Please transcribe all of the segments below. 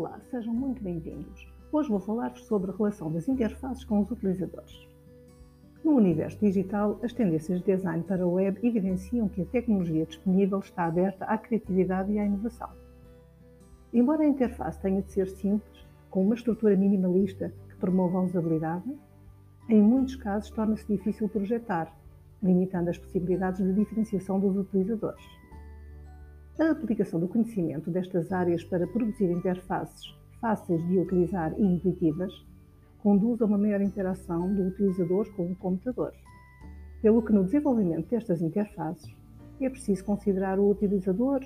Olá, sejam muito bem-vindos. Hoje vou falar-vos sobre a relação das interfaces com os utilizadores. No universo digital, as tendências de design para a web evidenciam que a tecnologia disponível está aberta à criatividade e à inovação. Embora a interface tenha de ser simples, com uma estrutura minimalista que promova a usabilidade, em muitos casos torna-se difícil projetar, limitando as possibilidades de diferenciação dos utilizadores. A aplicação do conhecimento destas áreas para produzir interfaces fáceis de utilizar e intuitivas conduz a uma maior interação do utilizador com o computador. Pelo que no desenvolvimento destas interfaces é preciso considerar o utilizador,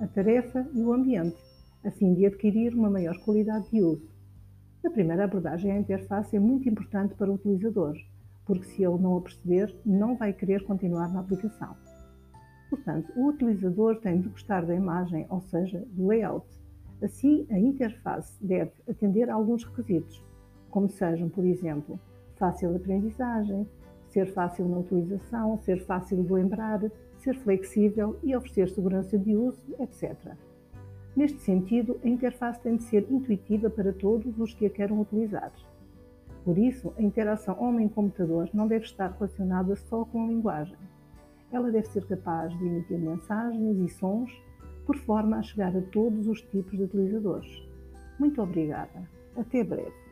a tarefa e o ambiente, a fim de adquirir uma maior qualidade de uso. Na primeira abordagem, a interface é muito importante para o utilizador, porque se ele não a perceber, não vai querer continuar na aplicação. Portanto, o utilizador tem de gostar da imagem, ou seja, do layout. Assim, a interface deve atender a alguns requisitos, como sejam, por exemplo, fácil de aprendizagem, ser fácil na utilização, ser fácil de lembrar, ser flexível e oferecer segurança de uso, etc. Neste sentido, a interface tem de ser intuitiva para todos os que a queiram utilizar. Por isso, a interação homem-computador não deve estar relacionada só com a linguagem ela deve ser capaz de emitir mensagens e sons por forma a chegar a todos os tipos de utilizadores. Muito obrigada. Até breve.